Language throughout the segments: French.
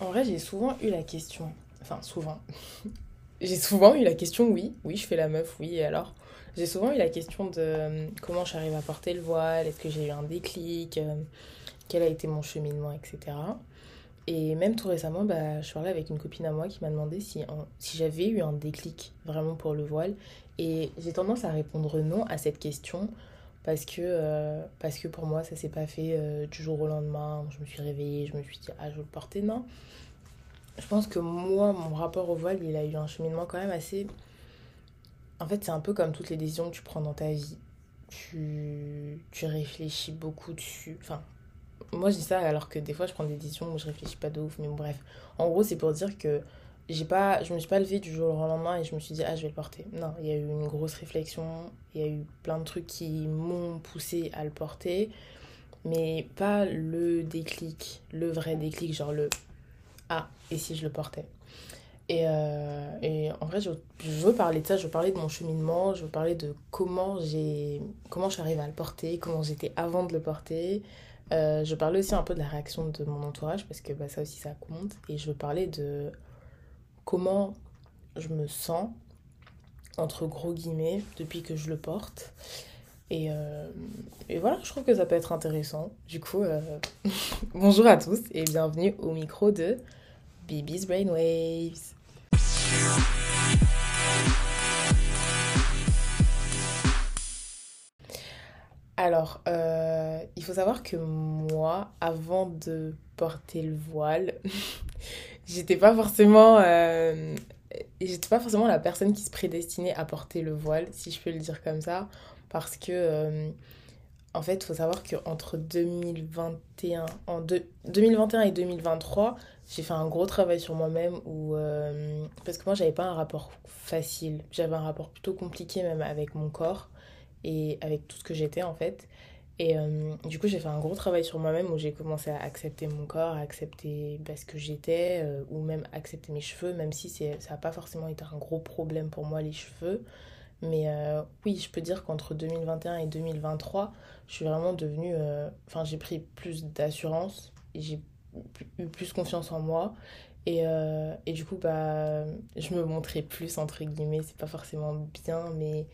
En vrai, j'ai souvent eu la question. Enfin, souvent. j'ai souvent eu la question, oui. Oui, je fais la meuf, oui, et alors? J'ai souvent eu la question de euh, comment j'arrive à porter le voile, est-ce que j'ai eu un déclic, euh, quel a été mon cheminement, etc. Et même tout récemment, bah, je parlais avec une copine à moi qui m'a demandé si, si j'avais eu un déclic vraiment pour le voile. Et j'ai tendance à répondre non à cette question parce que, euh, parce que pour moi, ça s'est pas fait euh, du jour au lendemain. Je me suis réveillée, je me suis dit, ah, je veux le porter. Non. Je pense que moi, mon rapport au voile, il a eu un cheminement quand même assez. En fait, c'est un peu comme toutes les décisions que tu prends dans ta vie. Tu, tu réfléchis beaucoup dessus. Enfin, moi, je dis ça alors que des fois, je prends des décisions où je réfléchis pas de ouf. Mais bon, bref. En gros, c'est pour dire que j'ai pas je me suis pas levée du jour au lendemain et je me suis dit ah je vais le porter. Non il y a eu une grosse réflexion il y a eu plein de trucs qui m'ont poussé à le porter mais pas le déclic le vrai déclic genre le ah et si je le portais? Et, euh, en vrai je, je, veux parler de ça je veux parler de mon cheminement je veux parler de comment j'ai comment j'arrive à le porter comment j'étais avant de le porter. Euh, je parler aussi un peu de la réaction de mon entourage parce que bah, ça aussi ça compte. Et je veux parler de comment je me sens, entre gros guillemets, depuis que je le porte. Et, euh, voilà, je trouve que ça peut être intéressant. Du coup, euh, bonjour à tous et bienvenue au micro de Bibi's Brainwaves. Alors, euh, il faut savoir que moi, avant de porter le voile, j'étais pas forcément euh, j'étais pas forcément la personne qui se prédestinait à porter le voile si je peux le dire comme ça parce que euh, en fait il faut savoir que entre 2021 en 2021 et 2023 j'ai fait un gros travail sur moi-même où euh, parce que moi j'avais pas un rapport facile. J'avais un rapport plutôt compliqué même avec mon corps et avec tout ce que j'étais en fait et euh, du coup, j'ai fait un gros travail sur moi-même où j'ai commencé à accepter mon corps, à accepter bah, ce que j'étais, euh, ou même accepter mes cheveux, même si ça n'a pas forcément été un gros problème pour moi, les cheveux. Mais euh, oui, je peux dire qu'entre 2021 et 2023, je suis vraiment devenue. Enfin, j'ai pris plus d'assurance j'ai eu plus confiance en moi. Et, et du coup, bah, je me montrais plus, entre guillemets. C'est pas forcément bien, mais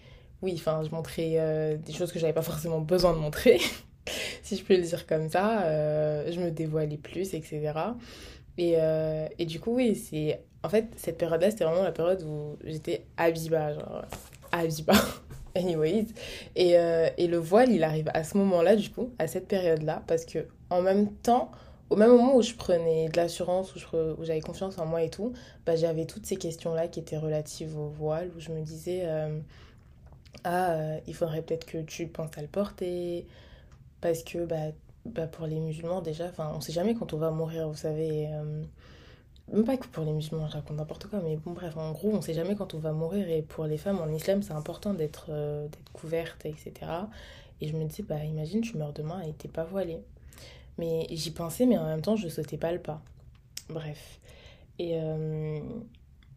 oui, enfin, je montrais euh, des choses que j'avais pas forcément besoin de montrer, si je peux le dire comme ça. Euh, je me dévoilais plus, etc. Et, euh, et du coup, oui, c'est. En fait, cette période-là, c'était vraiment la période où j'étais Abiba, genre. Abiba. Anyways. Et, et le voile, il arrive à ce moment-là, du coup, à cette période-là, parce que en même temps, au même moment où je prenais de l'assurance, où, j'avais confiance en moi et tout, bah, j'avais toutes ces questions-là qui étaient relatives au voile, où je me disais, ah, euh, il faudrait peut-être que tu penses à le porter, parce que bah, bah pour les musulmans déjà, enfin on sait jamais quand on va mourir, vous savez. Euh, même pas que pour les musulmans, je raconte n'importe quoi, mais bon bref, en gros, on sait jamais quand on va mourir, et pour les femmes en islam, c'est important d'être euh, couverte, etc. Et je me dis, bah imagine, tu meurs demain et t'es pas voilée. Mais j'y pensais, mais en même temps, je sautais pas le pas. Bref. Et,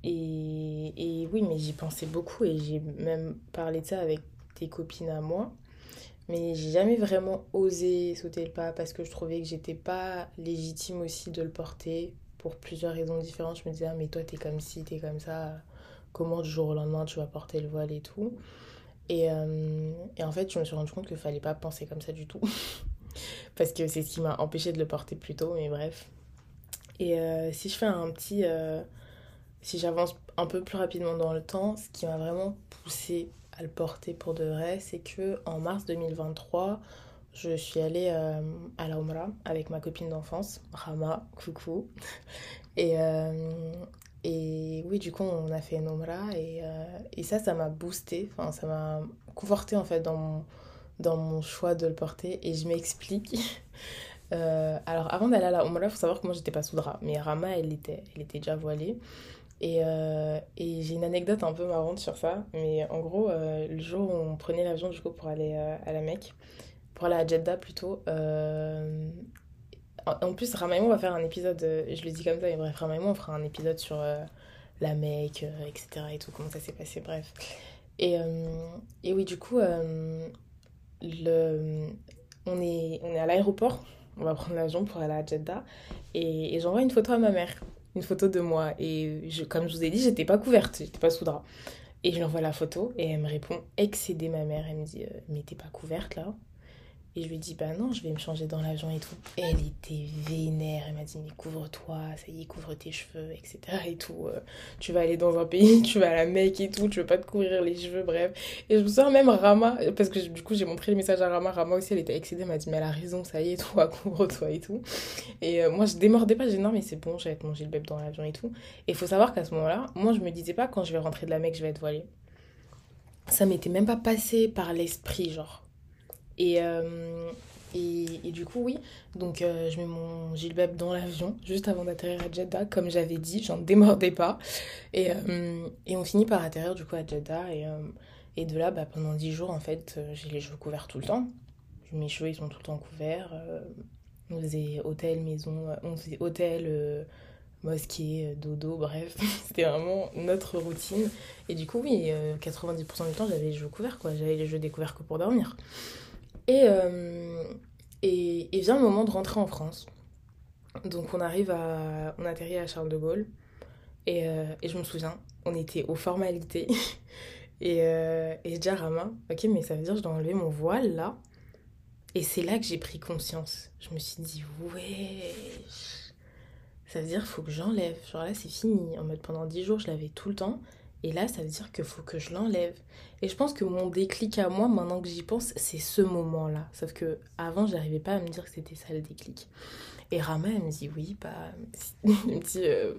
et, et oui, mais j'y pensais beaucoup et j'ai même parlé de ça avec des copines à moi. Mais j'ai jamais vraiment osé sauter le pas parce que je trouvais que j'étais pas légitime aussi de le porter pour plusieurs raisons différentes. Je me disais, ah, mais toi, t'es comme ci, t'es comme ça. Comment du jour au lendemain tu vas porter le voile et tout. Et, euh, et en fait, je me suis rendu compte qu'il fallait pas penser comme ça du tout. parce que c'est ce qui m'a empêché de le porter plus tôt, mais bref. Et euh, si je fais un petit. Euh, si j'avance un peu plus rapidement dans le temps, ce qui m'a vraiment poussé à le porter pour de vrai, c'est que en mars 2023, je suis allée euh, à la Omra avec ma copine d'enfance, Rama, coucou. Et, euh, et oui, du coup, on a fait une Omra et, euh, et ça, ça m'a boosté, enfin, ça m'a conforté en fait dans mon, dans mon choix de le porter. Et je m'explique. alors, avant d'aller à la Omra, il faut savoir que moi, j'étais pas sous drap, mais Rama, elle était, elle était déjà voilée. Et, euh, et j'ai une anecdote un peu marrante sur ça. Mais en gros, euh, le jour où on prenait l'avion du coup pour aller euh, à la Mecque, pour aller à Jeddah plutôt, en plus, Rama et moi, on va faire un épisode, je le dis comme ça, mais bref, Rama et moi, on fera un épisode sur la Mecque, etc. et tout, comment ça s'est passé, bref. Et, et oui, du coup, le, on, est, on est à l'aéroport on va prendre l'avion pour aller à Jeddah. Et j'envoie une photo à ma mère, une photo de moi. Et je, comme je vous ai dit, j'étais pas couverte, j'étais pas sous drap. Et je lui envoie la photo et elle me répond excédé ma mère. Elle me dit euh, Mais t'es pas couverte là et je lui dis, bah non, je vais me changer dans l'avion et tout. Elle était vénère. Elle m'a dit, mais couvre-toi, ça y est, couvre tes cheveux, etc. Et tout. Euh, tu vas aller dans un pays, tu vas à la Mecque et tout, tu veux pas te couvrir les cheveux, bref. Et je me sens même Rama, parce que du coup, j'ai montré le message à Rama. Rama aussi, elle était excédée. Elle m'a dit, mais elle a raison, ça y est, toi, couvre-toi et tout. Et euh, moi, je démordais pas. J'ai dit, non, mais c'est bon, je vais être mon gilbeb dans l'avion et tout. Et faut savoir qu'à ce moment-là, moi, je me disais pas, quand je vais rentrer de la Mecque, je vais être voilée. Ça m'était même pas passé par l'esprit, genre. Et, euh, et, du coup, oui, donc euh, je mets mon gilbeb dans l'avion juste avant d'atterrir à Jeddah, comme j'avais dit, j'en démordais pas. Et, euh, et, on finit par atterrir du coup à Jeddah. Et, et de là, bah, pendant 10 jours, en fait, j'ai les cheveux couverts tout le temps. Mes cheveux, ils sont tout le temps couverts. on faisait hôtel, maison, on faisait hôtel, mosquée, dodo, bref. C'était vraiment notre routine. Et du coup, oui, 90% du temps, j'avais les cheveux couverts, quoi. J'avais les cheveux découverts que pour dormir. Et, euh, et, vient le moment de rentrer en France. Donc on arrive à... On atterrit à Charles de Gaulle. Et, euh, et je me souviens, on était aux formalités. et, euh, et je dis à Rama, ok, mais ça veut dire que je dois enlever mon voile là. Et c'est là que j'ai pris conscience. Je me suis dit, ouais, ça veut dire faut que j'enlève. Genre là, c'est fini. En mode pendant 10 jours, je l'avais tout le temps. Et là, ça veut dire qu'il faut que je l'enlève. Et je pense que mon déclic à moi, maintenant que j'y pense, c'est ce moment-là. Sauf que avant, j'arrivais pas à me dire que c'était ça le déclic. Et Rama, elle me dit oui, bah. Elle me dit, euh,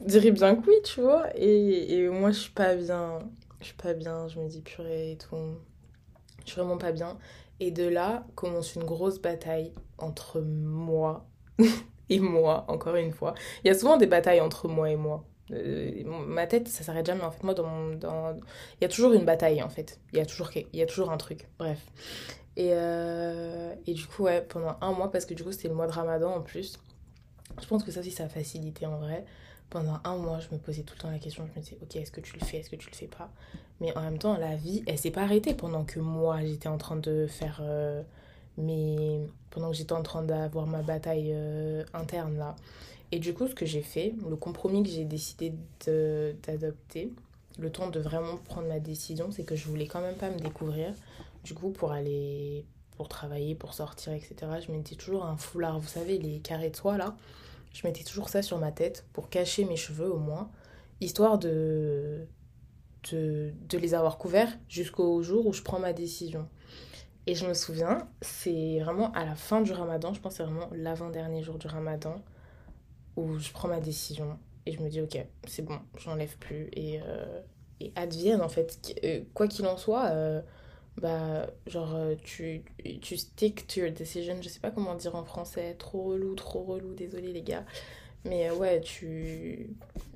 direz bien que oui, tu vois. Et, et moi, je suis pas bien. Je suis pas bien, je me dis purée et tout. Je suis vraiment pas bien. Et de là commence une grosse bataille entre moi et moi, encore une fois. Il y a souvent des batailles entre moi et moi. Euh, ma tête, ça s'arrête jamais. En fait, moi, dans, dans... il y a toujours une bataille, en fait. Il y a toujours, il y a toujours un truc. Bref. Et, euh, et du coup, ouais, pendant un mois, parce que du coup, c'était le mois de ramadan en plus. Je pense que ça aussi, ça a facilité en vrai. Pendant un mois, je me posais tout le temps la question. Je me disais, ok, est-ce que tu le fais, est-ce que tu le fais pas? Mais en même temps, la vie, elle s'est pas arrêtée pendant que moi, j'étais en train de faire euh, mes. Pendant que j'étais en train d'avoir ma bataille interne là. Et du coup, ce que j'ai fait, le compromis que j'ai décidé d'adopter, le temps de vraiment prendre ma décision, c'est que je voulais quand même pas me découvrir. Du coup, pour aller, pour travailler, pour sortir, etc., je mettais toujours un foulard. Vous savez, les carrés de soie là, je mettais toujours ça sur ma tête pour cacher mes cheveux au moins, histoire de, de, de les avoir couverts jusqu'au jour où je prends ma décision. Et je me souviens, c'est vraiment à la fin du ramadan, je pense c'est vraiment l'avant-dernier jour du ramadan où je prends ma décision et je me dis ok c'est bon j'enlève plus et, euh, advienne en fait. Euh, quoi qu'il en soit euh, bah genre tu, tu stick to your decision je sais pas comment dire en français trop relou trop relou désolé les gars mais ouais tu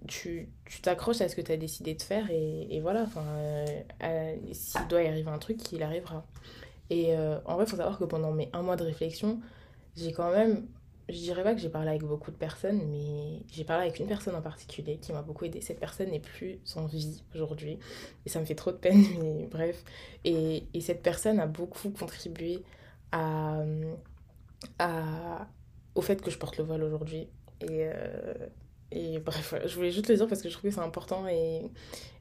tu t'accroches à ce que tu as décidé de faire et, voilà enfin s'il doit y arriver un truc il arrivera. Et en vrai faut savoir que pendant mes un mois de réflexion j'ai quand même je dirais pas que j'ai parlé avec beaucoup de personnes, mais j'ai parlé avec une personne en particulier qui m'a beaucoup aidé. Cette personne n'est plus en vie aujourd'hui et ça me fait trop de peine, mais bref. Et, et cette personne a beaucoup contribué au fait que je porte le voile aujourd'hui. Et, euh, bref, je voulais juste le dire parce que je trouve que c'est important et,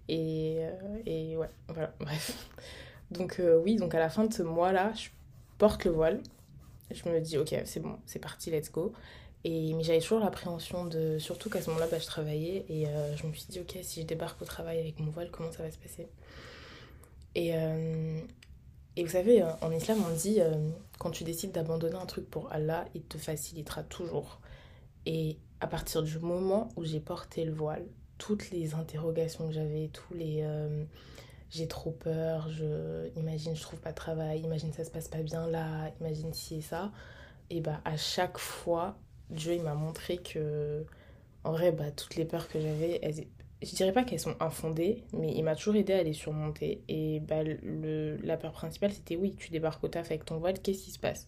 et, euh, et ouais, voilà, bref. Donc euh, oui, donc à la fin de ce mois-là, je porte le voile je me dis, ok, c'est bon, c'est parti, let's go. Et, mais j'avais toujours l'appréhension de. Surtout qu'à ce moment-là, bah, je travaillais et euh, je me suis dit, ok, si je débarque au travail avec mon voile, comment ça va se passer? Et, euh, et vous savez, euh, en islam, on dit, quand tu décides d'abandonner un truc pour Allah, il te facilitera toujours. Et à partir du moment où j'ai porté le voile, toutes les interrogations que j'avais, tous les j'ai trop peur, je imagine je trouve pas de travail, imagine ça se passe pas bien là, imagine si et ça. Et bah à chaque fois, Dieu il m'a montré que en vrai bah toutes les peurs que j'avais, je dirais pas qu'elles sont infondées, mais il m'a toujours aidé à les surmonter. Et bah la peur principale c'était oui, tu débarques au taf avec ton voile, qu'est-ce qui se passe?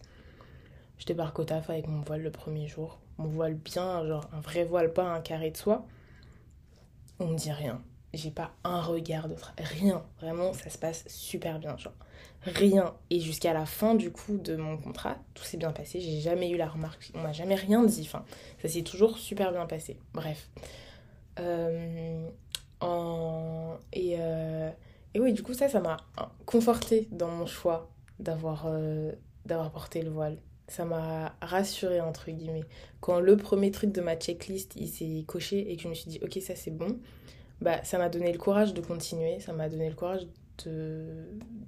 Je débarque au taf avec mon voile le premier jour, mon voile bien, genre un vrai voile, pas un carré de soie. On me dit rien j'ai pas un regard de rien. Vraiment, ça se passe super bien, genre rien. Et jusqu'à la fin du coup de mon contrat, tout s'est bien passé. J'ai jamais eu la remarque, on m'a jamais rien dit. Enfin, ça s'est toujours super bien passé. Bref. Euh, et, euh, et oui, du coup, ça, ça m'a conforté dans mon choix d'avoir euh, d'avoir porté le voile. Ça m'a rassuré entre guillemets. Quand le premier truc de ma checklist, il s'est coché et que je me suis dit, ok, ça c'est bon, bah, ça m'a donné le courage de continuer, ça m'a donné le courage de,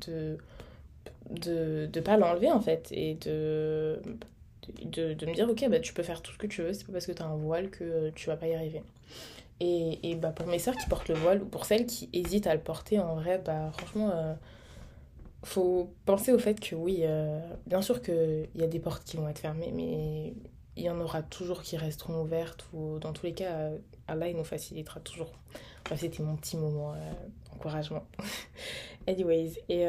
de, de, de pas l'enlever en fait et de, de, de, me dire ok bah tu peux faire tout ce que tu veux c'est pas parce que tu as un voile que tu vas pas y arriver. Et, et bah pour mes sœurs qui portent le voile ou pour celles qui hésitent à le porter en vrai bah franchement euh, faut penser au fait que oui euh, bien sûr qu'il y a des portes qui vont être fermées mais il y en aura toujours qui resteront ouvertes ou dans tous les cas Allah il nous facilitera toujours Bref, c'était mon petit moment encouragement anyways et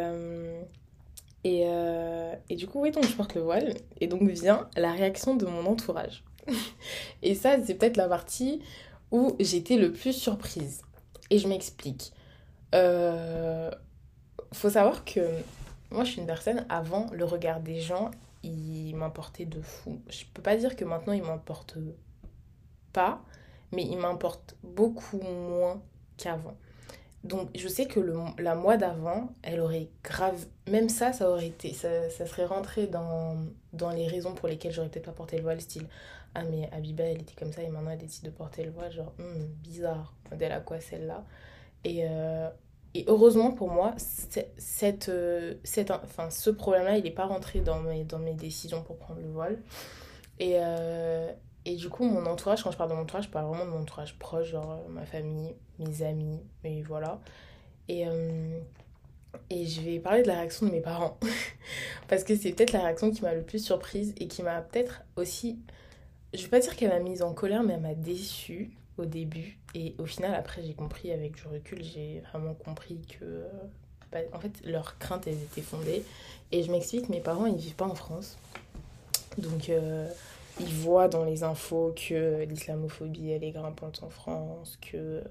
et, euh, et, du coup, oui, donc je porte le voile. Et donc vient la réaction de mon entourage. et ça, c'est peut-être la partie où j'étais le plus surprise. Et je m'explique. Euh, faut savoir que moi, je suis une personne, avant, le regard des gens, il m'importait de fou. Je peux pas dire que maintenant, il m'importe pas, mais il m'importe beaucoup moins qu'avant. Donc je sais que la mois d'avant, elle aurait grave... Même ça, ça aurait été... Ça, ça serait rentré dans, dans les raisons pour lesquelles j'aurais peut-être pas porté le voile, style... Ah mais Abiba, elle était comme ça et maintenant elle décide de porter le voile. Genre, hmm, bizarre. Modèle à quoi celle-là et, euh, et heureusement pour moi, cette, euh, cette, enfin, ce problème-là, il n'est pas rentré dans mes, dans mes décisions pour prendre le voile. Et, euh, et du coup, mon entourage, quand je parle de mon entourage, je parle vraiment de mon entourage proche, genre euh, ma famille, mes amis, et voilà. Et, euh, et je vais parler de la réaction de mes parents. Parce que c'est peut-être la réaction qui m'a le plus surprise et qui m'a peut-être aussi. Je vais pas dire qu'elle m'a mise en colère, mais elle m'a déçue au début. Et au final, après, j'ai compris, avec du recul, j'ai vraiment compris que. Euh, bah, en fait, leurs craintes, elles étaient fondées. Et je m'explique, mes parents, ils vivent pas en France. Donc ils voient dans les infos que l'islamophobie elle est grimpante en France, que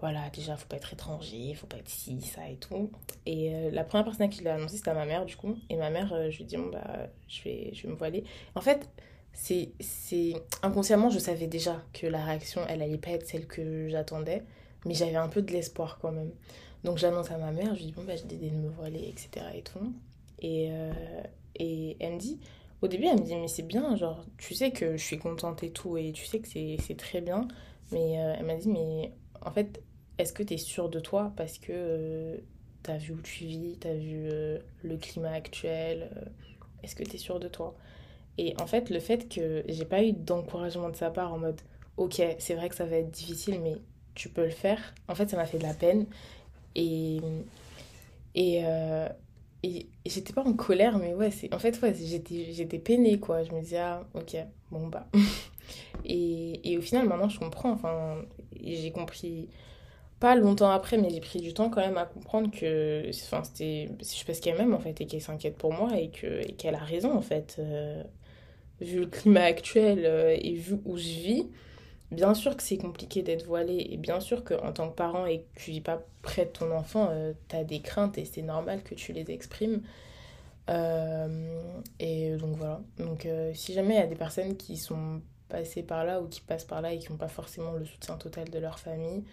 voilà, déjà faut pas être étranger, faut pas être ci, ça et tout. Et euh, la première personne qui l'a annoncé c'était ma mère du coup. Et ma mère, euh, je lui ai dit bon bah je vais, je vais me voiler. En fait, c'est inconsciemment je savais déjà que la réaction elle allait pas être celle que j'attendais, mais j'avais un peu de l'espoir quand même. Donc j'annonce à ma mère, je lui dis bon bah j'ai décidé de me voiler, etc. et tout. Et, euh, et elle me dit au début, elle me dit, mais c'est bien, genre, tu sais que je suis contente et tout, et tu sais que c'est très bien. Mais euh, elle m'a dit, mais en fait, est-ce que tu es sûre de toi Parce que euh, tu as vu où tu vis, tu as vu euh, le climat actuel, est-ce que tu es sûre de toi? Et en fait, le fait que j'ai pas eu d'encouragement de sa part en mode, ok, c'est vrai que ça va être difficile, mais tu peux le faire, en fait, ça m'a fait de la peine. Et, et j'étais pas en colère, mais ouais, c'est en fait, ouais, j'étais, peinée, quoi. Je me disais, ah, ok, bon, bah. et, et au final, maintenant, je comprends. Enfin, j'ai compris, pas longtemps après, mais j'ai pris du temps quand même à comprendre que, enfin, c'était, je parce qu'elle m'aime, en fait, et qu'elle s'inquiète pour moi, et qu'elle a raison, en fait. Euh, vu le climat actuel euh, et vu où je vis, bien sûr que c'est compliqué d'être voilé et bien sûr qu'en tant que parent et que tu vis pas près de ton enfant, euh, tu as des craintes et c'est normal que tu les exprimes. Euh, et donc voilà. Donc euh, si jamais il y a des personnes qui sont passées par là ou qui passent par là et qui n'ont pas forcément le soutien total de leur famille,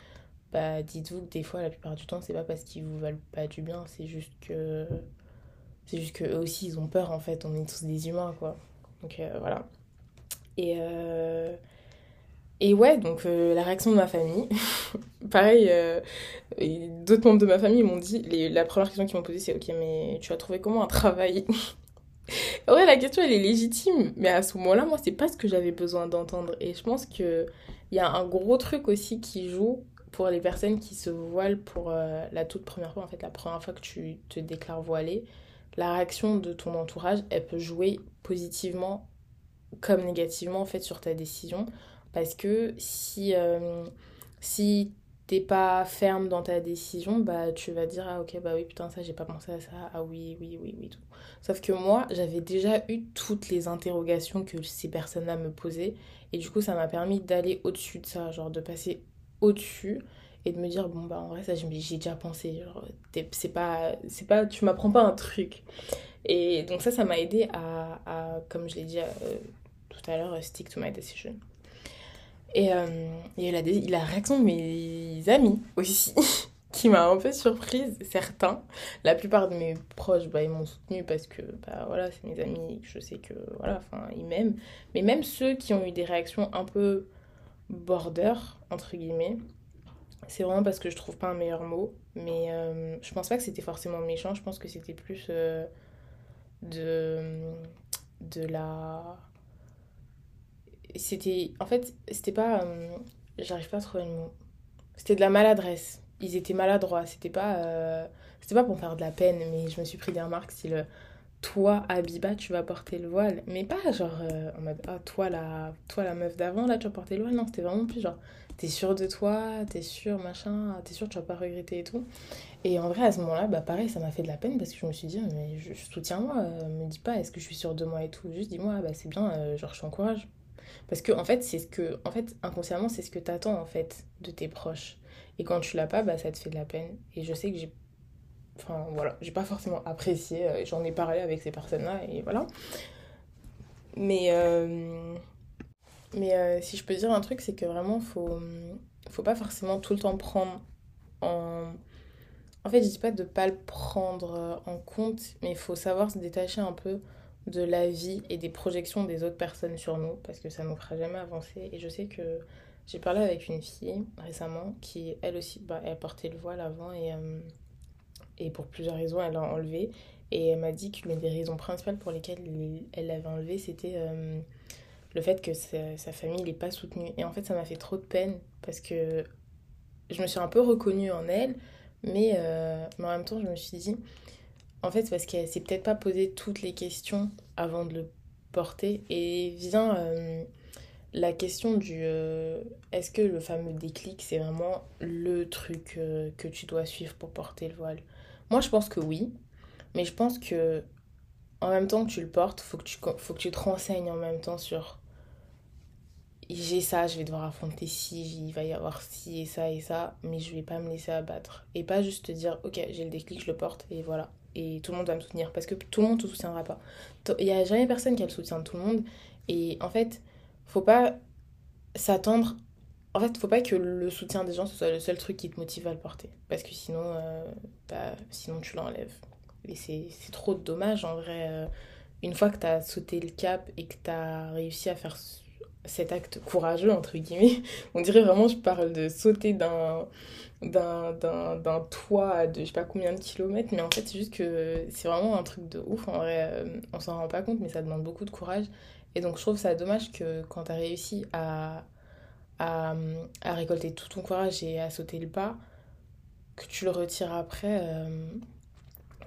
bah dites-vous que des fois, la plupart du temps, c'est pas parce qu'ils vous veulent pas du bien, c'est juste que. C'est juste qu'eux aussi, ils ont peur en fait. On est tous des humains quoi. Donc voilà. Et. Et ouais, donc euh, la réaction de ma famille, pareil, euh, d'autres membres de ma famille m'ont dit, la première question qu'ils m'ont posée c'est ok mais tu as trouvé comment un travail? Ouais la question elle est légitime, mais à ce moment-là moi c'est pas ce que j'avais besoin d'entendre. Et je pense qu'il y a un gros truc aussi qui joue pour les personnes qui se voilent pour euh, la toute première fois, en fait la première fois que tu te déclares voilée, la réaction de ton entourage elle peut jouer positivement comme négativement en fait sur ta décision parce que si, euh, si t'es pas ferme dans ta décision, bah tu vas dire ah ok bah oui putain ça j'ai pas pensé à ça, ah oui oui oui oui tout. Sauf que moi j'avais déjà eu toutes les interrogations que ces personnes-là me posaient et du coup ça m'a permis d'aller au-dessus de ça, genre de passer au-dessus et de me dire, bon, bah en vrai, ça, j'ai déjà pensé. Genre, c'est pas, c'est pas, tu m'apprends pas un truc. Et donc, ça, ça m'a aidé à, à, comme je l'ai dit euh, tout à l'heure, stick to my decision. Et euh, il a la, réaction de mes amis aussi. qui m'a un peu surprise, certains. La plupart de mes proches, bah, ils m'ont soutenu parce que, bah, voilà, c'est mes amis, je sais que, voilà, ils m'aiment. Mais même ceux qui ont eu des réactions un peu border, entre guillemets, c'est vraiment parce que je trouve pas un meilleur mot. Mais euh, je pense pas que c'était forcément méchant, je pense que c'était plus euh, de, de la... C'était... En fait, c'était pas... Euh, j'arrive pas à trouver le mot. C'était de la maladresse ils étaient maladroits. C'était pas, euh, c'était pas pour faire de la peine, mais je me suis pris des remarques style toi, Abiba, tu vas porter le voile. Mais pas genre euh, en mode ah, toi, la, toi, la meuf d'avant, là, tu vas porter le voile. Non, c'était vraiment plus genre t'es sûre de toi, t'es sûre, machin, t'es sûre, tu vas pas regretter et tout. Et en vrai, à ce moment-là, bah pareil, ça m'a fait de la peine parce que je me suis dit, mais je, soutiens-moi, euh, me dis pas est-ce que je suis sûre de moi et tout. Juste dis-moi, bah c'est bien, genre je t'encourage. Parce que en fait, c'est ce que, en fait, inconsciemment, c'est ce que t'attends en fait de tes proches. Et quand tu l'as pas, bah, ça te fait de la peine. Et je sais que j'ai. Enfin, voilà, j'ai pas forcément apprécié. Euh, j'en ai parlé avec ces personnes-là, et voilà. Mais. Euh, mais euh, si je peux dire un truc, c'est que vraiment, faut. Faut pas forcément tout le temps prendre en. En fait, je dis pas de pas le prendre en compte, mais il faut savoir se détacher un peu de la vie et des projections des autres personnes sur nous, parce que ça nous fera jamais avancer. Et je sais que j'ai parlé avec une fille récemment qui, elle aussi, bah, elle portait le voile avant et, euh, pour plusieurs raisons, elle l'a enlevé. Et elle m'a dit que l'une des raisons principales pour lesquelles elle l'avait enlevé, c'était euh, le fait que sa, sa famille n'est pas soutenue. Et en fait, ça m'a fait trop de peine parce que je me suis un peu reconnue en elle, mais, euh, mais en même temps, je me suis dit, en fait, parce qu'elle s'est peut-être pas posé toutes les questions avant de le porter. Et vient la question du euh, est-ce que le fameux déclic c'est vraiment le truc euh, que tu dois suivre pour porter le voile? Moi je pense que oui, mais je pense que en même temps que tu le portes, faut que tu faut que tu te renseignes en même temps sur j'ai ça, je vais devoir affronter ci, il va y avoir ci et ça et ça, mais je vais pas me laisser abattre et pas juste te dire OK, j'ai le déclic, je le porte et voilà. Et tout le monde va me soutenir parce que tout le monde te soutiendra pas. Il y a jamais personne qui a le soutien de tout le monde et en fait, faut pas s'attendre. En fait, faut pas que le soutien des gens ce soit le seul truc qui te motive à le porter. Parce que sinon, euh, bah, sinon tu l'enlèves. Et c'est trop dommage en vrai. Euh, une fois que tu as sauté le cap et que tu as réussi à faire cet acte courageux, entre guillemets, on dirait vraiment, je parle de sauter d'un d'un toit de je sais pas combien de kilomètres, mais en fait, c'est juste que c'est vraiment un truc de ouf. En vrai, euh, on s'en rend pas compte, mais ça demande beaucoup de courage. Et donc je trouve ça dommage que quand tu as réussi à, récolter tout ton courage et à sauter le pas, que tu le retires après, euh,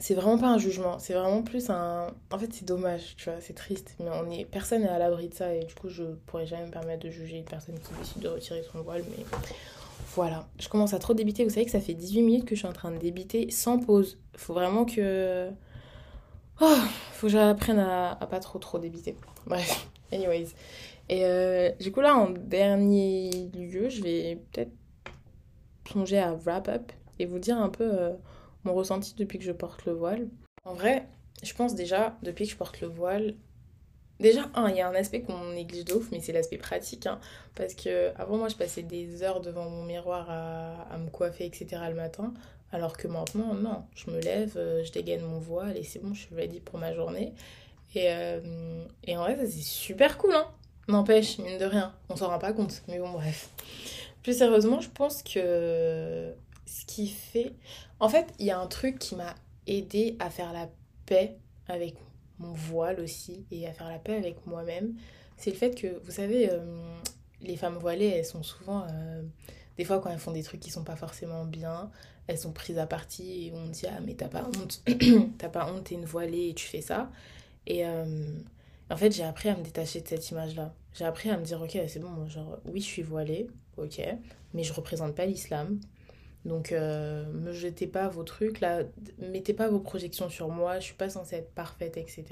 c'est vraiment pas un jugement, c'est vraiment plus un... En fait c'est dommage, tu vois, c'est triste, mais on est... personne n'est à l'abri de ça et du coup je pourrais jamais me permettre de juger une personne qui décide de retirer son voile, mais voilà. Je commence à trop débiter, vous savez que ça fait 18 minutes que je suis en train de débiter sans pause. Faut vraiment que... Oh, faut que j'apprenne à, pas trop trop débiter. Bref, anyways. Et euh, du coup, là, en dernier lieu, je vais peut-être plonger à wrap up et vous dire un peu euh, mon ressenti depuis que je porte le voile. En vrai, je pense déjà, depuis que je porte le voile, déjà, il y a un aspect qu'on néglige de ouf, mais c'est l'aspect pratique. Hein, parce que avant, moi, je passais des heures devant mon miroir à, me coiffer, etc. le matin. Alors que maintenant, non, je me lève, euh, je dégaine mon voile et c'est bon, je suis ready pour ma journée. Et, euh, et en vrai, ça c'est super cool, hein. N'empêche, mine de rien, on s'en rend pas compte. Mais bon, bref. Plus sérieusement, je pense que ce qui fait. En fait, il y a un truc qui m'a aidé à faire la paix avec mon voile aussi et à faire la paix avec moi-même. C'est le fait que, vous savez, euh, les femmes voilées, elles sont souvent. Euh, des fois, quand elles font des trucs qui sont pas forcément bien, elles sont prises à partie et on dit Ah, mais t'as pas honte, t'as pas honte, t'es une voilée et tu fais ça. Et euh, en fait, j'ai appris à me détacher de cette image-là. J'ai appris à me dire, ok, c'est bon, genre, oui, je suis voilée, ok, mais je représente pas l'islam. Donc, euh, me jetez pas vos trucs, là, mettez pas vos projections sur moi, je suis pas censée être parfaite, etc.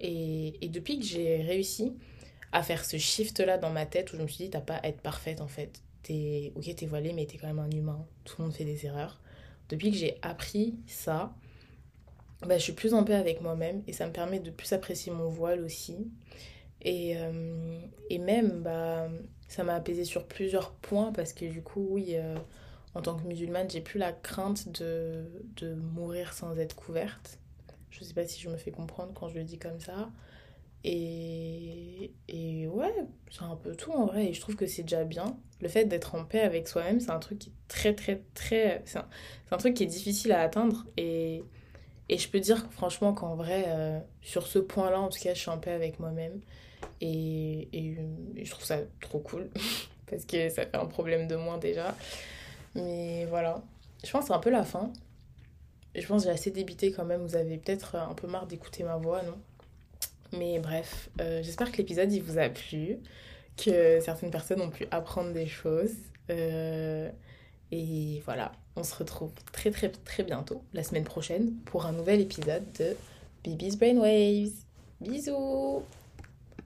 Et, et depuis que j'ai réussi à faire ce shift-là dans ma tête, où je me suis dit, t'as pas à être parfaite, en fait. t'es ok, t'es voilé, mais t'es quand même un humain. Tout le monde fait des erreurs. Depuis que j'ai appris ça, bah, je suis plus en paix avec moi-même et ça me permet de plus apprécier mon voile aussi. Et, euh, et même, bah, ça m'a apaisé sur plusieurs points parce que du coup, oui, euh, en tant que musulmane, j'ai plus la crainte de, de mourir sans être couverte. Je sais pas si je me fais comprendre quand je le dis comme ça. Et, et ouais, c'est un peu tout en vrai. Et je trouve que c'est déjà bien. Le fait d'être en paix avec soi-même, c'est un truc qui est très, très, très. C'est un, un, truc qui est difficile à atteindre. Et, et je peux dire franchement qu'en vrai, euh, sur ce point-là, en tout cas, je suis en paix avec moi-même. Et, et, et, je trouve ça trop cool. parce que ça fait un problème de moins déjà. Mais voilà. Je pense que c'est un peu la fin. Je pense que j'ai assez débité quand même. Vous avez peut-être un peu marre d'écouter ma voix, non? Mais bref, euh, j'espère que l'épisode il vous a plu, que certaines personnes ont pu apprendre des choses. Euh, et voilà, on se retrouve très très très bientôt, la semaine prochaine, pour un nouvel épisode de Bibi's Brainwaves. Bisous